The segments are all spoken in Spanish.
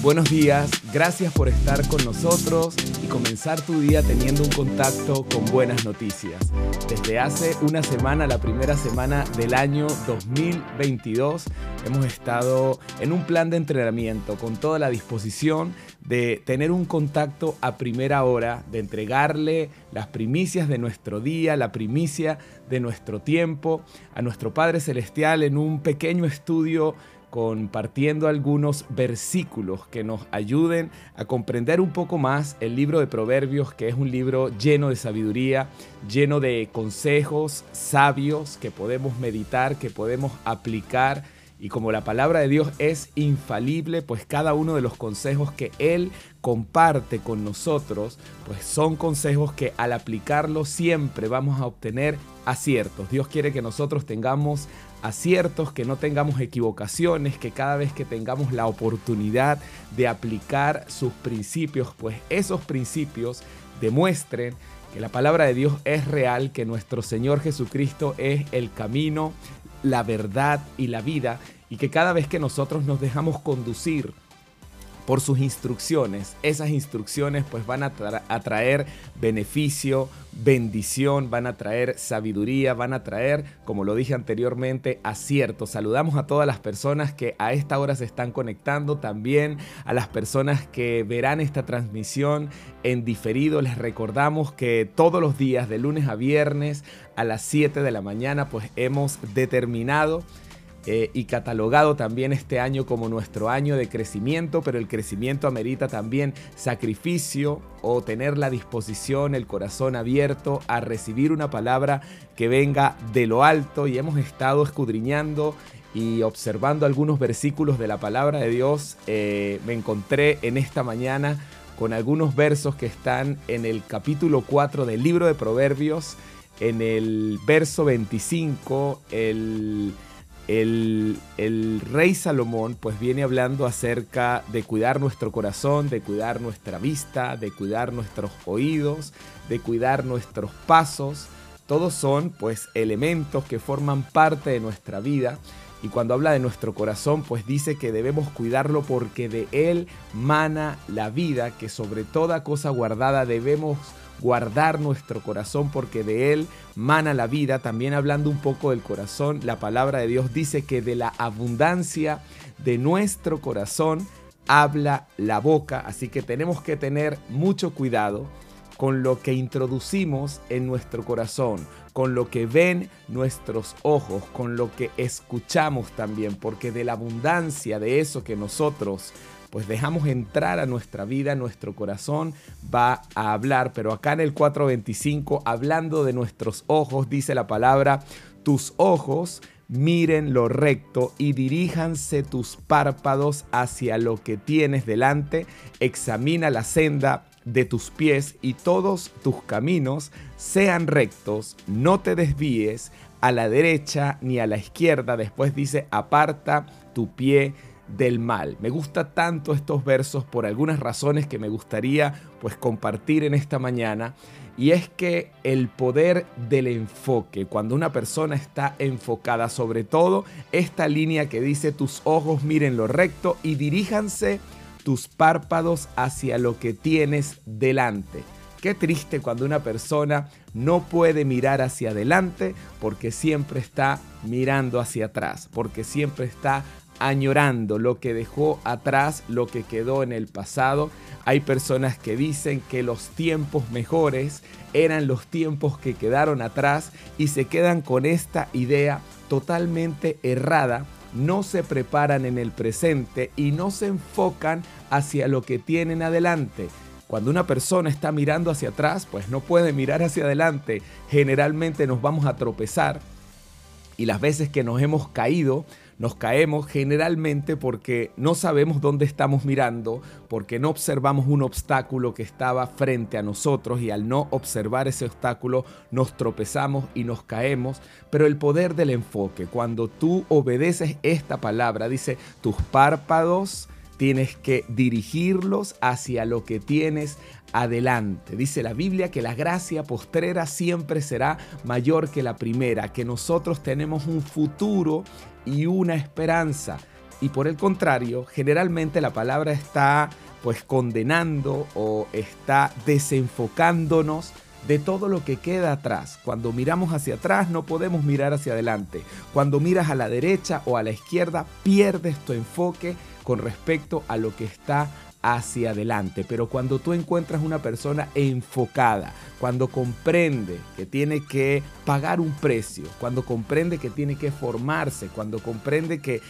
Buenos días, gracias por estar con nosotros y comenzar tu día teniendo un contacto con buenas noticias. Desde hace una semana, la primera semana del año 2022, hemos estado en un plan de entrenamiento con toda la disposición de tener un contacto a primera hora, de entregarle las primicias de nuestro día, la primicia de nuestro tiempo a nuestro Padre Celestial en un pequeño estudio compartiendo algunos versículos que nos ayuden a comprender un poco más el libro de Proverbios, que es un libro lleno de sabiduría, lleno de consejos sabios que podemos meditar, que podemos aplicar. Y como la palabra de Dios es infalible, pues cada uno de los consejos que Él comparte con nosotros, pues son consejos que al aplicarlos siempre vamos a obtener aciertos. Dios quiere que nosotros tengamos aciertos, que no tengamos equivocaciones, que cada vez que tengamos la oportunidad de aplicar sus principios, pues esos principios demuestren que la palabra de Dios es real, que nuestro Señor Jesucristo es el camino, la verdad y la vida, y que cada vez que nosotros nos dejamos conducir por sus instrucciones. Esas instrucciones pues van a, traer beneficio, bendición, van a traer sabiduría, van a traer, como lo dije anteriormente, acierto. Saludamos a todas las personas que a esta hora se están conectando, también a las personas que verán esta transmisión en diferido. Les recordamos que todos los días, de lunes a viernes, a las 7 de la mañana, pues hemos determinado eh, y catalogado también este año como nuestro año de crecimiento, pero el crecimiento amerita también sacrificio o tener la disposición, el corazón abierto a recibir una palabra que venga de lo alto. Y hemos estado escudriñando y observando algunos versículos de la palabra de Dios, eh, me encontré en esta mañana con algunos versos que están en el capítulo 4 del libro de Proverbios, en el verso 25, el rey Salomón pues viene hablando acerca de cuidar nuestro corazón, de cuidar nuestra vista, de cuidar nuestros oídos, de cuidar nuestros pasos. Todos son pues elementos que forman parte de nuestra vida y cuando habla de nuestro corazón, pues dice que debemos cuidarlo porque de él mana la vida, que sobre toda cosa guardada debemos guardar nuestro corazón porque de él mana la vida. También hablando un poco del corazón, la palabra de Dios dice que de la abundancia de nuestro corazón habla la boca, así que tenemos que tener mucho cuidado con lo que introducimos en nuestro corazón, con lo que ven nuestros ojos, con lo que escuchamos también, porque de la abundancia de eso que nosotros pues dejamos entrar a nuestra vida, nuestro corazón va a hablar, pero acá en el 425, hablando de nuestros ojos, dice la palabra, tus ojos miren lo recto y diríjanse tus párpados hacia lo que tienes delante, examina la senda de tus pies y todos tus caminos sean rectos, no te desvíes a la derecha ni a la izquierda. Después dice, aparta tu pie del mal. Me gusta tanto estos versos por algunas razones que me gustaría pues compartir en esta mañana y es que el poder del enfoque, cuando una persona está enfocada sobre todo esta línea que dice tus ojos miren lo recto y diríjanse tus párpados hacia lo que tienes delante. Qué triste cuando una persona no puede mirar hacia adelante porque siempre está mirando hacia atrás, porque siempre está añorando lo que dejó atrás, lo que quedó en el pasado. Hay personas que dicen que los tiempos mejores eran los tiempos que quedaron atrás y se quedan con esta idea totalmente errada. No se preparan en el presente y no se enfocan hacia lo que tienen adelante. Cuando una persona está mirando hacia atrás, pues no puede mirar hacia adelante. Generalmente nos vamos a tropezar y las veces que nos hemos caído nos caemos generalmente porque no sabemos dónde estamos mirando, porque no observamos un obstáculo que estaba frente a nosotros y al no observar ese obstáculo nos tropezamos y nos caemos. Pero el poder del enfoque, cuando tú obedeces esta palabra, dice, tus párpados tienes que dirigirlos hacia lo que tienes adelante. Dice la Biblia que la gracia postrera siempre será mayor que la primera, que nosotros tenemos un futuro y una esperanza. Y por el contrario, generalmente la palabra está pues condenando o está desenfocándonos de todo lo que queda atrás. Cuando miramos hacia atrás no podemos mirar hacia adelante. Cuando miras a la derecha o a la izquierda pierdes tu enfoque con respecto a lo que está hacia adelante. Pero cuando tú encuentras una persona enfocada, cuando comprende que tiene que pagar un precio, cuando comprende que tiene que formarse, cuando comprende que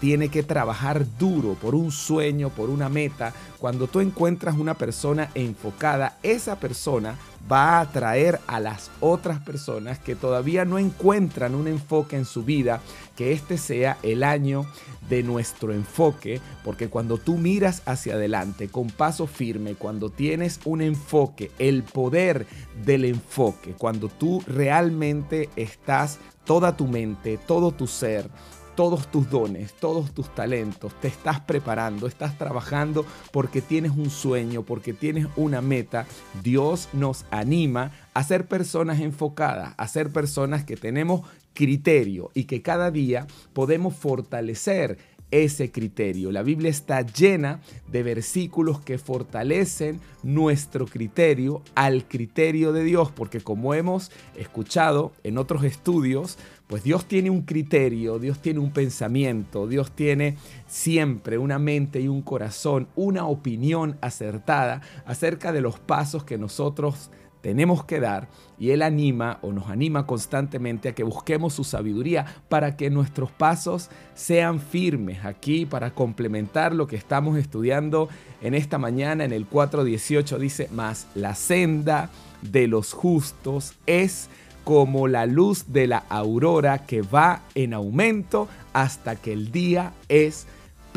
tiene que trabajar duro por un sueño, por una meta. Cuando tú encuentras una persona enfocada, esa persona va a atraer a las otras personas que todavía no encuentran un enfoque en su vida, que este sea el año de nuestro enfoque, porque cuando tú miras hacia adelante con paso firme, cuando tienes un enfoque, el poder del enfoque, cuando tú realmente estás toda tu mente, todo tu ser, todos tus dones, todos tus talentos, te estás preparando, estás trabajando porque tienes un sueño, porque tienes una meta, Dios nos anima a ser personas enfocadas, a ser personas que tenemos criterio y que cada día podemos fortalecer ese criterio. La Biblia está llena de versículos que fortalecen nuestro criterio al criterio de Dios, porque como hemos escuchado en otros estudios, pues Dios tiene un criterio, Dios tiene un pensamiento, Dios tiene siempre una mente y un corazón, una opinión acertada acerca de los pasos que nosotros tenemos que dar y Él anima o nos anima constantemente a que busquemos su sabiduría para que nuestros pasos sean firmes. Aquí para complementar lo que estamos estudiando en esta mañana en el 4.18 dice, más la senda de los justos es como la luz de la aurora que va en aumento hasta que el día es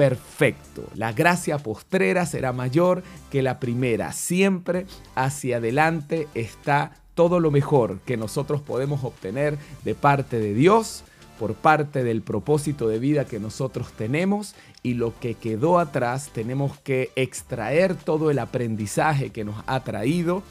perfecto. La gracia postrera será mayor que la primera. Siempre hacia adelante está todo lo mejor que nosotros podemos obtener de parte de Dios, por parte del propósito de vida que nosotros tenemos y lo que quedó atrás tenemos que extraer todo el aprendizaje que nos ha traído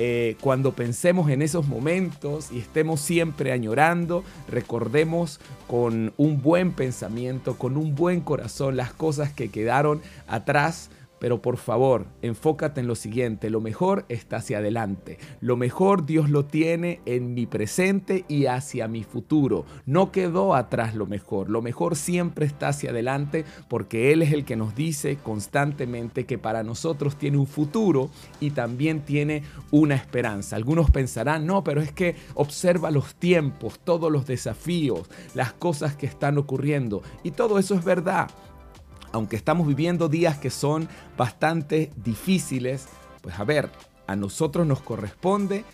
eh, cuando pensemos en esos momentos y estemos siempre añorando, recordemos con un buen pensamiento, con un buen corazón las cosas que quedaron atrás pero por favor, enfócate en lo siguiente, lo mejor está hacia adelante. Lo mejor Dios lo tiene en mi presente y hacia mi futuro. No quedó atrás lo mejor. Lo mejor siempre está hacia adelante porque Él es el que nos dice constantemente que para nosotros tiene un futuro y también tiene una esperanza. Algunos pensarán, no, pero es que observa los tiempos, todos los desafíos, las cosas que están ocurriendo. Y todo eso es verdad aunque estamos viviendo días que son bastante difíciles, pues a ver, a nosotros nos corresponde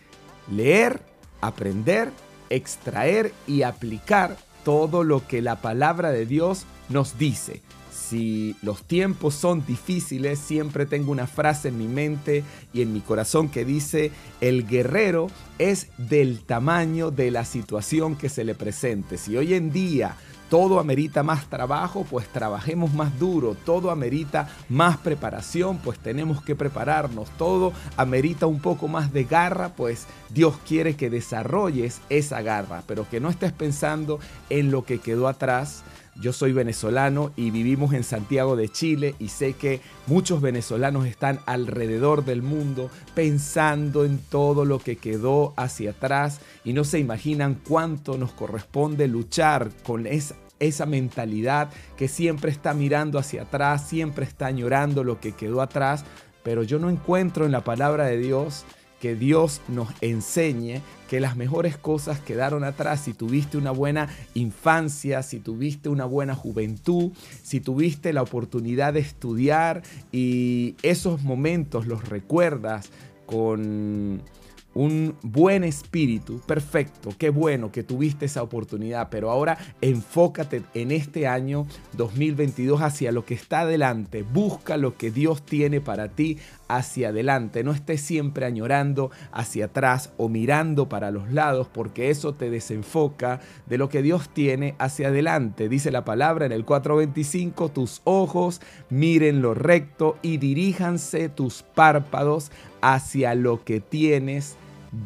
leer, aprender, extraer y aplicar todo lo que la palabra de Dios nos dice. Si los tiempos son difíciles, siempre tengo una frase en mi mente y en mi corazón que dice, el guerrero es del tamaño de la situación que se le presente. Si hoy en día todo amerita más trabajo, pues trabajemos más duro. Todo amerita más preparación, pues tenemos que prepararnos. Todo amerita un poco más de garra, pues Dios quiere que desarrolles esa garra, pero que no estés pensando en lo que quedó atrás. Yo soy venezolano y vivimos en Santiago de Chile y sé que muchos venezolanos están alrededor del mundo pensando en todo lo que quedó hacia atrás y no se imaginan cuánto nos corresponde luchar con esa mentalidad que siempre está mirando hacia atrás, siempre está añorando lo que quedó atrás, pero yo no encuentro en la palabra de Dios que Dios nos enseñe que las mejores cosas quedaron atrás. Si tuviste una buena infancia, si tuviste una buena juventud, si tuviste la oportunidad de estudiar y esos momentos los recuerdas con un buen espíritu, perfecto, qué bueno que tuviste esa oportunidad, pero ahora enfócate en este año 2022 hacia lo que está adelante, busca lo que Dios tiene para ti hacia adelante, no estés siempre añorando hacia atrás o mirando para los lados porque eso te desenfoca de lo que Dios tiene hacia adelante. Dice la palabra en el 425, tus ojos miren lo recto y diríjanse tus párpados hacia lo que tienes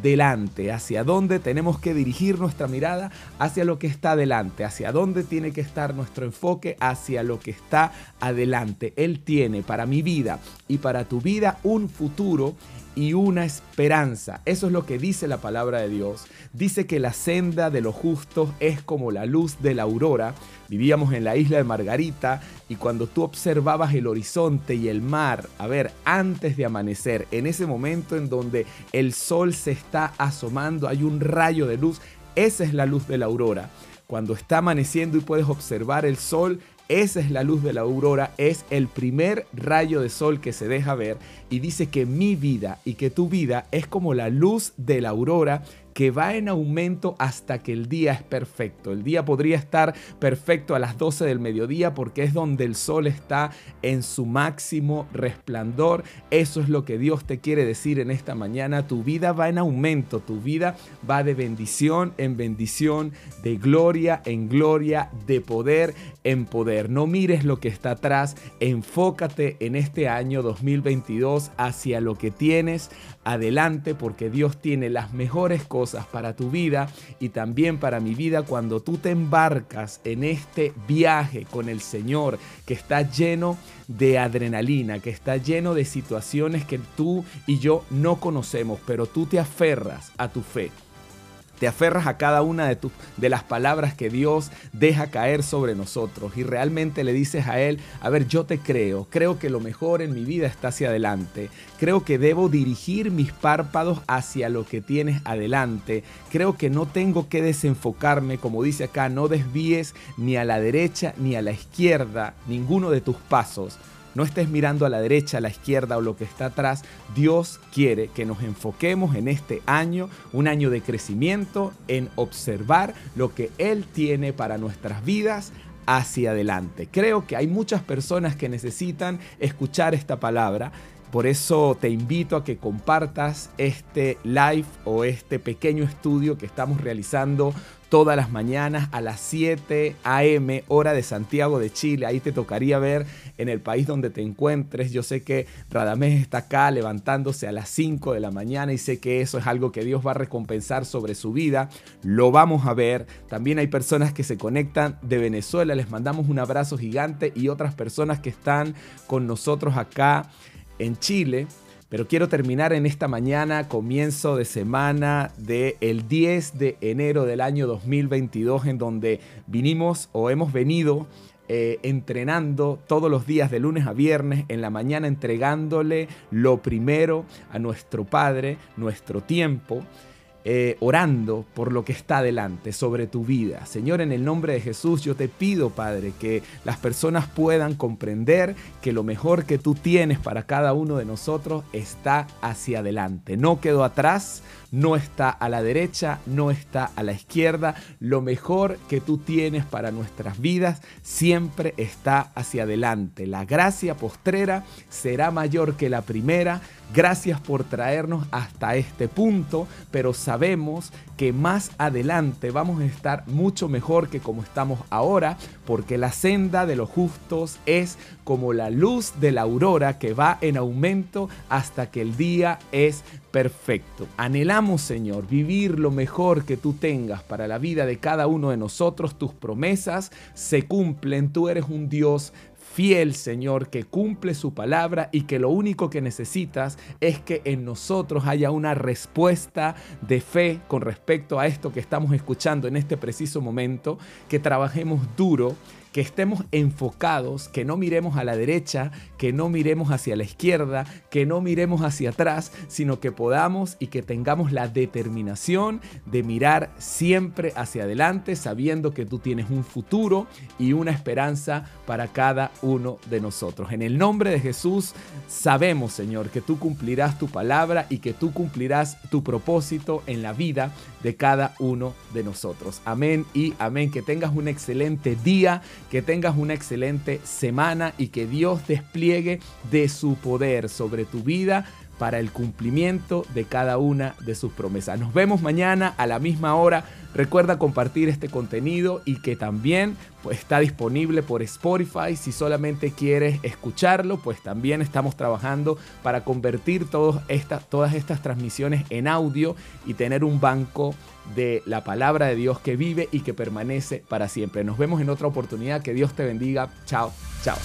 delante, hacia dónde tenemos que dirigir nuestra mirada, hacia lo que está delante, hacia dónde tiene que estar nuestro enfoque, hacia lo que está adelante. Él tiene para mi vida y para tu vida un futuro y una esperanza. Eso es lo que dice la palabra de Dios. Dice que la senda de los justos es como la luz de la aurora. Vivíamos en la isla de Margarita y cuando tú observabas el horizonte y el mar, a ver, antes de amanecer, en ese momento en donde el sol se está asomando, hay un rayo de luz, esa es la luz de la aurora. Cuando está amaneciendo y puedes observar el sol, esa es la luz de la aurora, es el primer rayo de sol que se deja ver y dice que mi vida y que tu vida es como la luz de la aurora que va en aumento hasta que el día es perfecto. El día podría estar perfecto a las 12 del mediodía porque es donde el sol está en su máximo resplandor. Eso es lo que Dios te quiere decir en esta mañana. Tu vida va en aumento, tu vida va de bendición en bendición, de gloria en gloria, de poder en poder. No mires lo que está atrás, enfócate en este año 2022 hacia lo que tienes adelante porque Dios tiene las mejores cosas para tu vida y también para mi vida cuando tú te embarcas en este viaje con el Señor que está lleno de adrenalina, que está lleno de situaciones que tú y yo no conocemos, pero tú te aferras a tu fe te aferras a cada una de, de las palabras que Dios deja caer sobre nosotros y realmente le dices a Él, a ver, yo te creo, creo que lo mejor en mi vida está hacia adelante, creo que debo dirigir mis párpados hacia lo que tienes adelante, creo que no tengo que desenfocarme, como dice acá, no desvíes ni a la derecha ni a la izquierda ninguno de tus pasos no estés mirando a la derecha, a la izquierda o lo que está atrás. Dios quiere que nos enfoquemos en este año, un año de crecimiento, en observar lo que Él tiene para nuestras vidas hacia adelante. Creo que hay muchas personas que necesitan escuchar esta palabra. Por eso te invito a que compartas este live o este pequeño estudio que estamos realizando todas las mañanas a las 7 a.m. hora de Santiago de Chile. Ahí te tocaría ver en el país donde te encuentres. Yo sé que Radamés está acá levantándose a las 5 de la mañana y sé que eso es algo que Dios va a recompensar sobre su vida. Lo vamos a ver. También hay personas que se conectan de Venezuela. Les mandamos un abrazo gigante y otras personas que están con nosotros acá en Chile. Pero quiero terminar en esta mañana, comienzo de semana del el 10 de enero del año 2022, en donde vinimos o hemos venido eh, entrenando todos los días de lunes a viernes, en la mañana entregándole lo primero a nuestro Padre, nuestro tiempo. Eh, orando por lo que está delante, sobre tu vida. Señor, en el nombre de Jesús, yo te pido, Padre, que las personas puedan comprender que lo mejor que tú tienes para cada uno de nosotros está hacia adelante. No quedó atrás, no está a la derecha, no está a la izquierda. Lo mejor que tú tienes para nuestras vidas siempre está hacia adelante. La gracia postrera será mayor que la primera. Gracias por traernos hasta este punto, pero sabemos que más adelante vamos a estar mucho mejor que como estamos ahora, porque la senda de los justos es como la luz de la aurora que va en aumento hasta que el día es perfecto. Anhelamos, Señor, vivir lo mejor que tú tengas para la vida de cada uno de nosotros. Tus promesas se cumplen. Tú eres un Dios fiel, Señor, que cumple su palabra y que lo único que necesitas es que en nosotros haya una respuesta de fe con respecto a esto que estamos escuchando en este preciso momento, que trabajemos duro que estemos enfocados, que no miremos a la derecha, que no miremos hacia la izquierda, que no miremos hacia atrás, sino que podamos y que tengamos la determinación de mirar siempre hacia adelante, sabiendo que tú tienes un futuro y una esperanza para cada uno de nosotros. En el nombre de Jesús sabemos, Señor, que tú cumplirás tu palabra y que tú cumplirás tu propósito en la vida de cada uno de nosotros. Amén y amén. Que tengas un excelente día que tengas una excelente semana y que Dios despliegue de su poder sobre tu vida para el cumplimiento de cada una de sus promesas. Nos vemos mañana a la misma hora. Recuerda compartir este contenido y que también pues, está disponible por Spotify. Si solamente quieres escucharlo, pues también estamos trabajando para convertir todas estas transmisiones en audio y tener un banco de la palabra de Dios que vive y que permanece para siempre. Nos vemos en otra oportunidad. Que Dios te bendiga. Chao, chao.